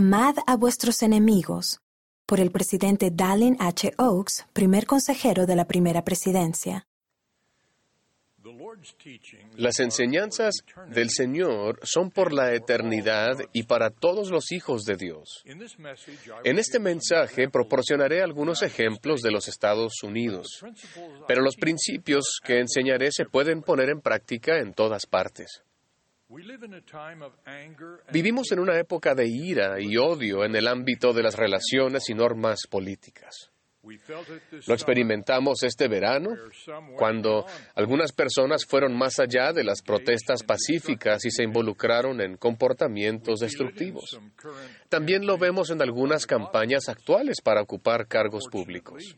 Amad a vuestros enemigos, por el presidente Dallin H. Oaks, primer consejero de la primera presidencia. Las enseñanzas del Señor son por la eternidad y para todos los hijos de Dios. En este mensaje proporcionaré algunos ejemplos de los Estados Unidos, pero los principios que enseñaré se pueden poner en práctica en todas partes. Vivimos en una época de ira y odio en el ámbito de las relaciones y normas políticas. Lo experimentamos este verano, cuando algunas personas fueron más allá de las protestas pacíficas y se involucraron en comportamientos destructivos. También lo vemos en algunas campañas actuales para ocupar cargos públicos.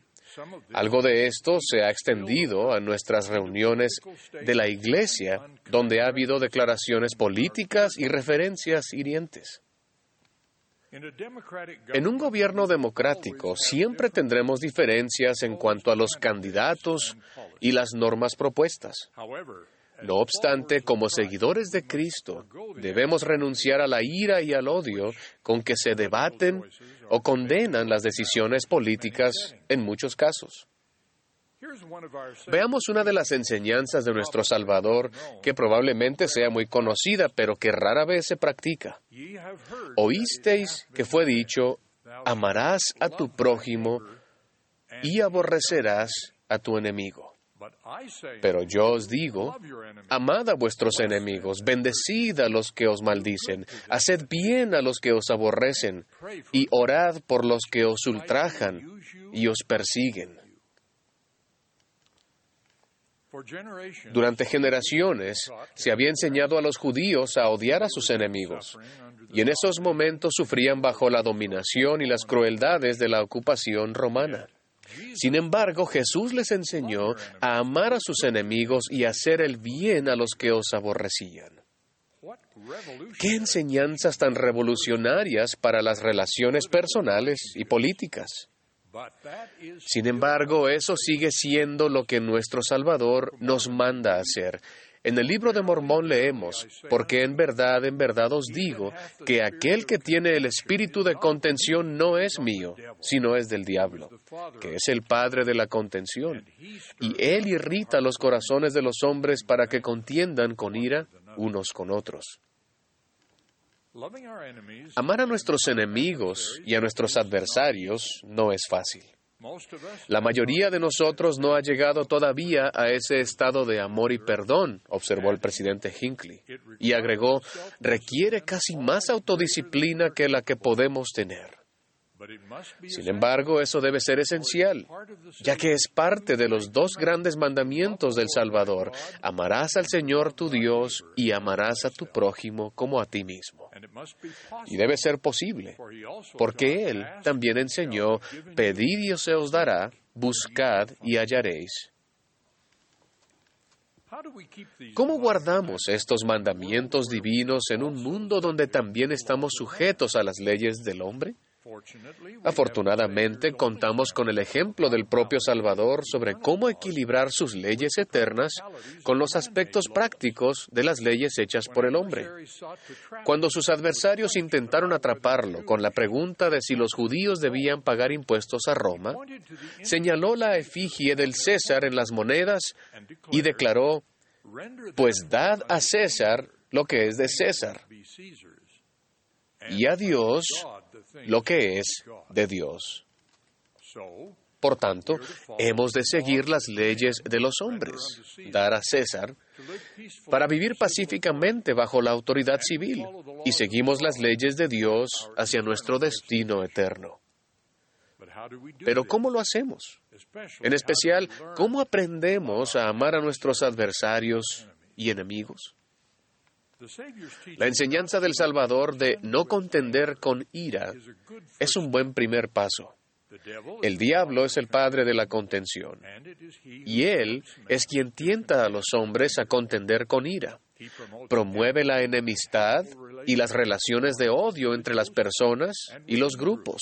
Algo de esto se ha extendido a nuestras reuniones de la Iglesia, donde ha habido declaraciones políticas y referencias hirientes. En un gobierno democrático siempre tendremos diferencias en cuanto a los candidatos y las normas propuestas. No obstante, como seguidores de Cristo, debemos renunciar a la ira y al odio con que se debaten o condenan las decisiones políticas en muchos casos. Veamos una de las enseñanzas de nuestro Salvador que probablemente sea muy conocida, pero que rara vez se practica. Oísteis que fue dicho, amarás a tu prójimo y aborrecerás a tu enemigo. Pero yo os digo, amad a vuestros enemigos, bendecid a los que os maldicen, haced bien a los que os aborrecen, y orad por los que os ultrajan y os persiguen. durante generaciones se había enseñado a los judíos a odiar a sus enemigos, y en esos momentos sufrían bajo la dominación y las crueldades de la ocupación romana. Sin embargo, Jesús les enseñó a amar a sus enemigos y hacer el bien a los que os aborrecían. ¿Qué enseñanzas tan revolucionarias para las relaciones personales y políticas? Sin embargo, eso sigue siendo lo que nuestro Salvador nos manda hacer. En el libro de Mormón leemos, porque en verdad, en verdad os digo, que aquel que tiene el espíritu de contención no es mío, sino es del diablo, que es el padre de la contención. Y él irrita los corazones de los hombres para que contiendan con ira unos con otros. Amar a nuestros enemigos y a nuestros adversarios no es fácil. La mayoría de nosotros no ha llegado todavía a ese estado de amor y perdón, observó el presidente Hinckley, y agregó, requiere casi más autodisciplina que la que podemos tener. Sin embargo, eso debe ser esencial, ya que es parte de los dos grandes mandamientos del Salvador. Amarás al Señor tu Dios y amarás a tu prójimo como a ti mismo. Y debe ser posible, porque Él también enseñó, pedid y se os dará, buscad y hallaréis. ¿Cómo guardamos estos mandamientos divinos en un mundo donde también estamos sujetos a las leyes del hombre? Afortunadamente, contamos con el ejemplo del propio Salvador sobre cómo equilibrar sus leyes eternas con los aspectos prácticos de las leyes hechas por el hombre. Cuando sus adversarios intentaron atraparlo con la pregunta de si los judíos debían pagar impuestos a Roma, señaló la efigie del César en las monedas y declaró, pues dad a César lo que es de César y a Dios lo que es de Dios. Por tanto, hemos de seguir las leyes de los hombres, dar a César, para vivir pacíficamente bajo la autoridad civil, y seguimos las leyes de Dios hacia nuestro destino eterno. Pero ¿cómo lo hacemos? En especial, ¿cómo aprendemos a amar a nuestros adversarios y enemigos? La enseñanza del Salvador de no contender con ira es un buen primer paso. El diablo es el padre de la contención y él es quien tienta a los hombres a contender con ira. Promueve la enemistad y las relaciones de odio entre las personas y los grupos.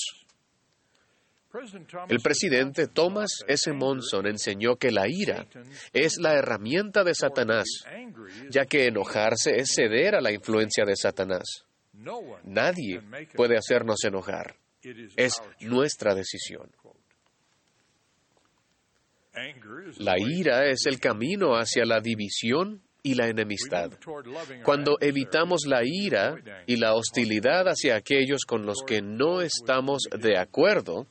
El presidente Thomas S. Monson enseñó que la ira es la herramienta de Satanás, ya que enojarse es ceder a la influencia de Satanás. Nadie puede hacernos enojar. Es nuestra decisión. La ira es el camino hacia la división y la enemistad. Cuando evitamos la ira y la hostilidad hacia aquellos con los que no estamos de acuerdo,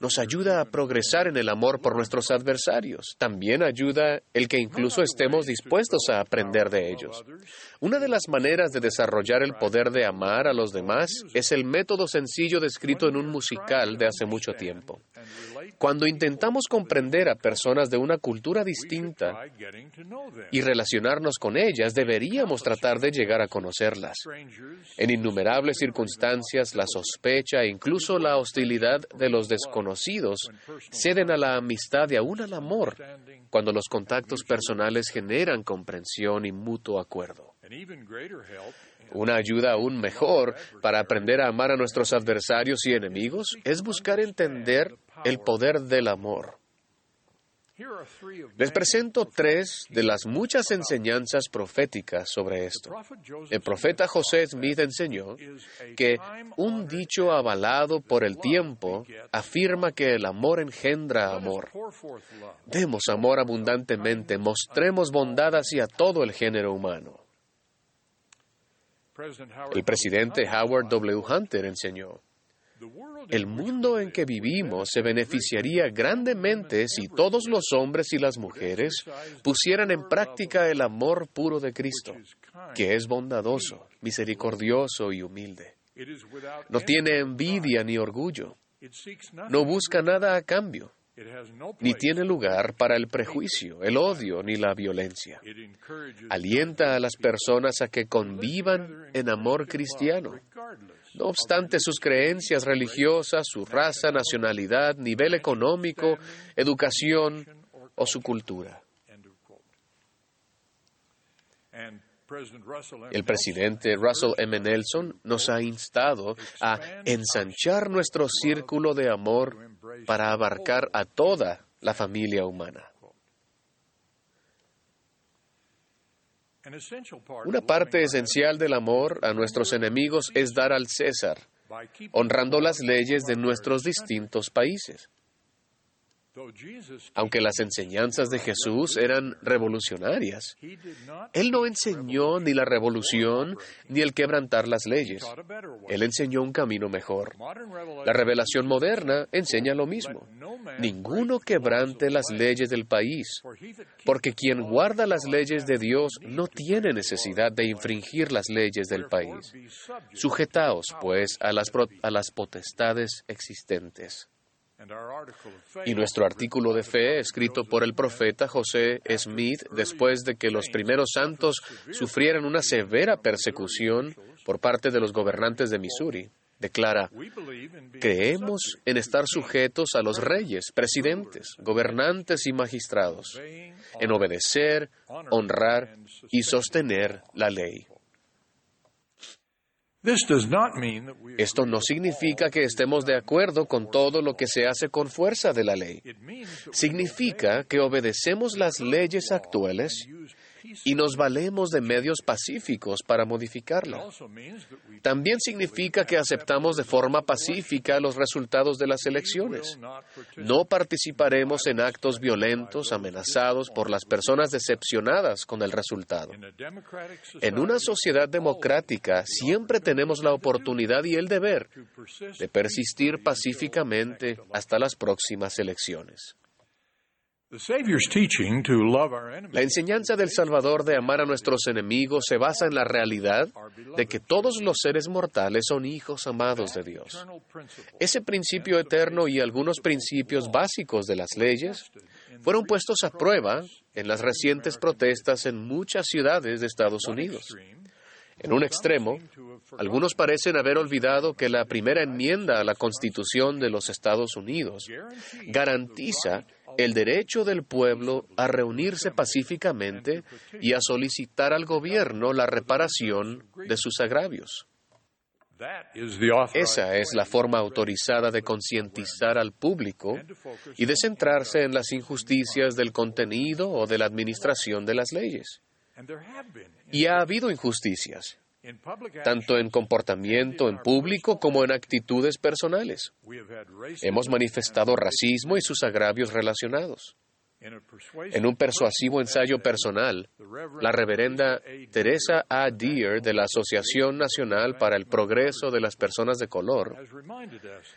nos ayuda a progresar en el amor por nuestros adversarios. También ayuda el que incluso estemos dispuestos a aprender de ellos. Una de las maneras de desarrollar el poder de amar a los demás es el método sencillo descrito en un musical de hace mucho tiempo. Cuando intentamos comprender a personas de una cultura distinta y relacionarnos con ellas, deberíamos tratar de llegar a conocerlas. En innumerables circunstancias, la sospecha e incluso la hostilidad de los desconocidos ceden a la amistad y aún al amor cuando los contactos personales generan comprensión y mutuo acuerdo. Una ayuda aún mejor para aprender a amar a nuestros adversarios y enemigos es buscar entender el poder del amor. Les presento tres de las muchas enseñanzas proféticas sobre esto. El profeta José Smith enseñó que un dicho avalado por el tiempo afirma que el amor engendra amor. Demos amor abundantemente, mostremos bondad hacia todo el género humano. El presidente Howard W. Hunter enseñó, el mundo en que vivimos se beneficiaría grandemente si todos los hombres y las mujeres pusieran en práctica el amor puro de Cristo, que es bondadoso, misericordioso y humilde. No tiene envidia ni orgullo. No busca nada a cambio ni tiene lugar para el prejuicio, el odio ni la violencia. Alienta a las personas a que convivan en amor cristiano, no obstante sus creencias religiosas, su raza, nacionalidad, nivel económico, educación o su cultura. El presidente Russell M. Nelson nos ha instado a ensanchar nuestro círculo de amor para abarcar a toda la familia humana. Una parte esencial del amor a nuestros enemigos es dar al César, honrando las leyes de nuestros distintos países. Aunque las enseñanzas de Jesús eran revolucionarias, Él no enseñó ni la revolución ni el quebrantar las leyes. Él enseñó un camino mejor. La revelación moderna enseña lo mismo. Ninguno quebrante las leyes del país, porque quien guarda las leyes de Dios no tiene necesidad de infringir las leyes del país. Sujetaos, pues, a las, a las potestades existentes. Y nuestro artículo de fe, escrito por el profeta José Smith, después de que los primeros santos sufrieran una severa persecución por parte de los gobernantes de Missouri, declara, creemos en estar sujetos a los reyes, presidentes, gobernantes y magistrados, en obedecer, honrar y sostener la ley. Esto no significa que estemos de acuerdo con todo lo que se hace con fuerza de la ley. Significa que obedecemos las leyes actuales y nos valemos de medios pacíficos para modificarla. También significa que aceptamos de forma pacífica los resultados de las elecciones. No participaremos en actos violentos amenazados por las personas decepcionadas con el resultado. En una sociedad democrática siempre tenemos la oportunidad y el deber de persistir pacíficamente hasta las próximas elecciones. La enseñanza del Salvador de amar a nuestros enemigos se basa en la realidad de que todos los seres mortales son hijos amados de Dios. Ese principio eterno y algunos principios básicos de las leyes fueron puestos a prueba en las recientes protestas en muchas ciudades de Estados Unidos. En un extremo, algunos parecen haber olvidado que la primera enmienda a la Constitución de los Estados Unidos garantiza el derecho del pueblo a reunirse pacíficamente y a solicitar al gobierno la reparación de sus agravios. Esa es la forma autorizada de concientizar al público y de centrarse en las injusticias del contenido o de la administración de las leyes. Y ha habido injusticias, tanto en comportamiento en público como en actitudes personales. Hemos manifestado racismo y sus agravios relacionados. En un persuasivo ensayo personal, la reverenda Teresa A. Deer de la Asociación Nacional para el Progreso de las Personas de Color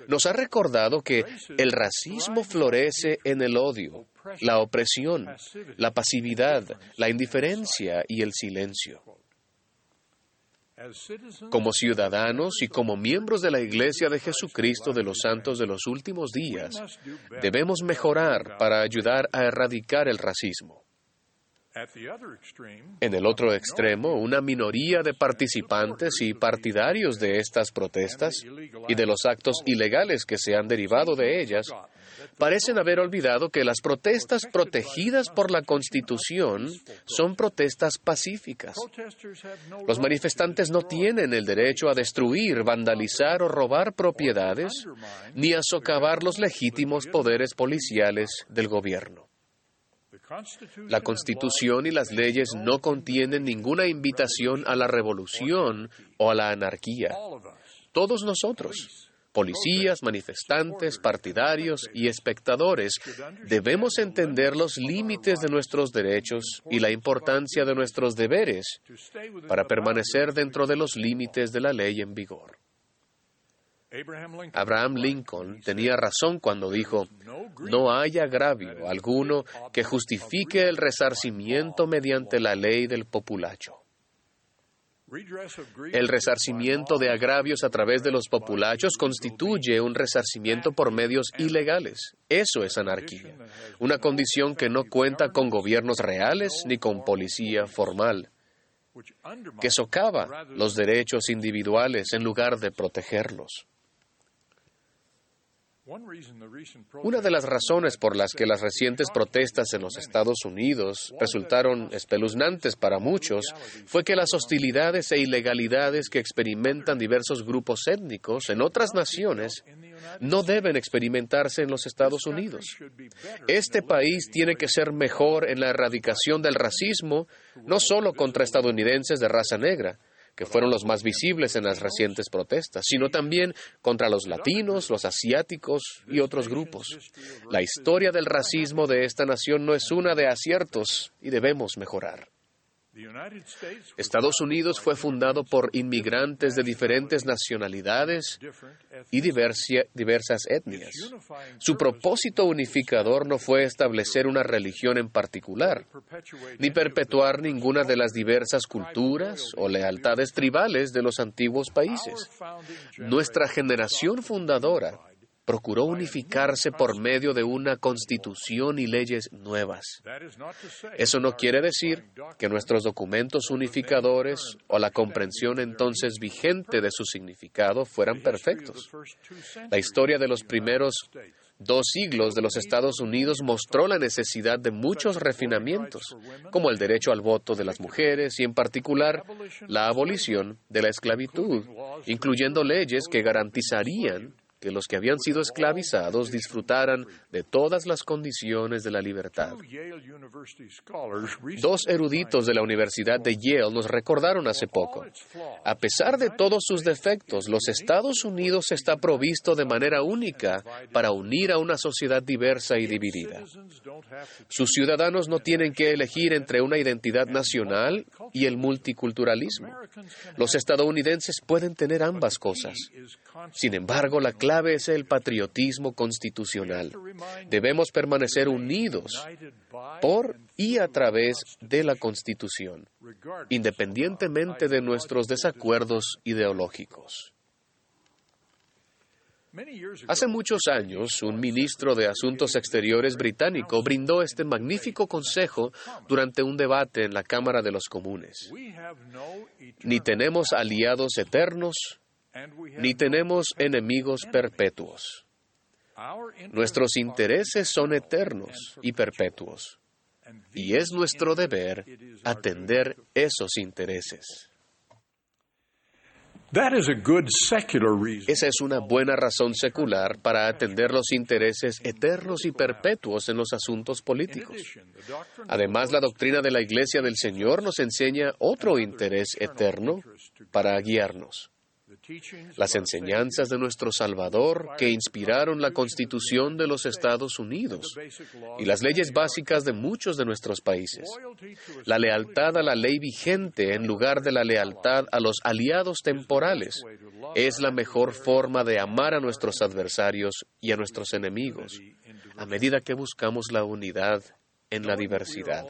nos ha recordado que el racismo florece en el odio, la opresión, la pasividad, la indiferencia y el silencio. Como ciudadanos y como miembros de la Iglesia de Jesucristo de los Santos de los Últimos Días, debemos mejorar para ayudar a erradicar el racismo. En el otro extremo, una minoría de participantes y partidarios de estas protestas y de los actos ilegales que se han derivado de ellas parecen haber olvidado que las protestas protegidas por la Constitución son protestas pacíficas. Los manifestantes no tienen el derecho a destruir, vandalizar o robar propiedades, ni a socavar los legítimos poderes policiales del gobierno. La Constitución y las leyes no contienen ninguna invitación a la revolución o a la anarquía. Todos nosotros, policías, manifestantes, partidarios y espectadores, debemos entender los límites de nuestros derechos y la importancia de nuestros deberes para permanecer dentro de los límites de la ley en vigor. Abraham Lincoln tenía razón cuando dijo, no hay agravio alguno que justifique el resarcimiento mediante la ley del populacho. El resarcimiento de agravios a través de los populachos constituye un resarcimiento por medios ilegales. Eso es anarquía, una condición que no cuenta con gobiernos reales ni con policía formal, que socava los derechos individuales en lugar de protegerlos. Una de las razones por las que las recientes protestas en los Estados Unidos resultaron espeluznantes para muchos fue que las hostilidades e ilegalidades que experimentan diversos grupos étnicos en otras naciones no deben experimentarse en los Estados Unidos. Este país tiene que ser mejor en la erradicación del racismo, no solo contra estadounidenses de raza negra, que fueron los más visibles en las recientes protestas, sino también contra los latinos, los asiáticos y otros grupos. La historia del racismo de esta nación no es una de aciertos y debemos mejorar. Estados Unidos fue fundado por inmigrantes de diferentes nacionalidades y diversas etnias. Su propósito unificador no fue establecer una religión en particular, ni perpetuar ninguna de las diversas culturas o lealtades tribales de los antiguos países. Nuestra generación fundadora procuró unificarse por medio de una constitución y leyes nuevas. Eso no quiere decir que nuestros documentos unificadores o la comprensión entonces vigente de su significado fueran perfectos. La historia de los primeros dos siglos de los Estados Unidos mostró la necesidad de muchos refinamientos, como el derecho al voto de las mujeres y en particular la abolición de la esclavitud, incluyendo leyes que garantizarían que los que habían sido esclavizados disfrutaran de todas las condiciones de la libertad. Dos eruditos de la Universidad de Yale nos recordaron hace poco, a pesar de todos sus defectos, los Estados Unidos está provisto de manera única para unir a una sociedad diversa y dividida. Sus ciudadanos no tienen que elegir entre una identidad nacional y el multiculturalismo. Los estadounidenses pueden tener ambas cosas. Sin embargo, la clave es el patriotismo constitucional. Debemos permanecer unidos por y a través de la Constitución, independientemente de nuestros desacuerdos ideológicos. Hace muchos años, un ministro de Asuntos Exteriores británico brindó este magnífico consejo durante un debate en la Cámara de los Comunes. Ni tenemos aliados eternos, ni tenemos enemigos perpetuos. Nuestros intereses son eternos y perpetuos, y es nuestro deber atender esos intereses. Esa es una buena razón secular para atender los intereses eternos y perpetuos en los asuntos políticos. Además, la doctrina de la Iglesia del Señor nos enseña otro interés eterno para guiarnos las enseñanzas de nuestro Salvador que inspiraron la Constitución de los Estados Unidos y las leyes básicas de muchos de nuestros países. La lealtad a la ley vigente en lugar de la lealtad a los aliados temporales es la mejor forma de amar a nuestros adversarios y a nuestros enemigos a medida que buscamos la unidad en la diversidad.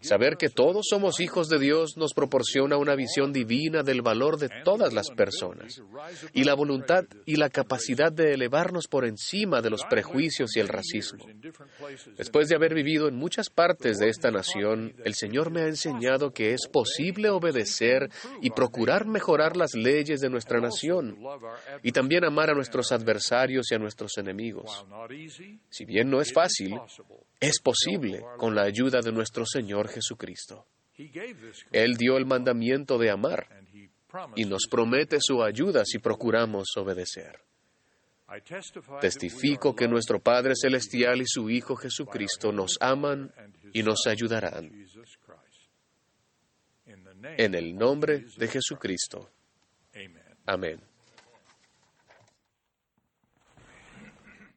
Saber que todos somos hijos de Dios nos proporciona una visión divina del valor de todas las personas y la voluntad y la capacidad de elevarnos por encima de los prejuicios y el racismo. Después de haber vivido en muchas partes de esta nación, el Señor me ha enseñado que es posible obedecer y procurar mejorar las leyes de nuestra nación y también amar a nuestros adversarios y a nuestros enemigos. Si bien no es fácil, es posible con la ayuda de nuestro Señor Jesucristo. Él dio el mandamiento de amar y nos promete su ayuda si procuramos obedecer. Testifico que nuestro Padre Celestial y su Hijo Jesucristo nos aman y nos ayudarán. En el nombre de Jesucristo. Amén.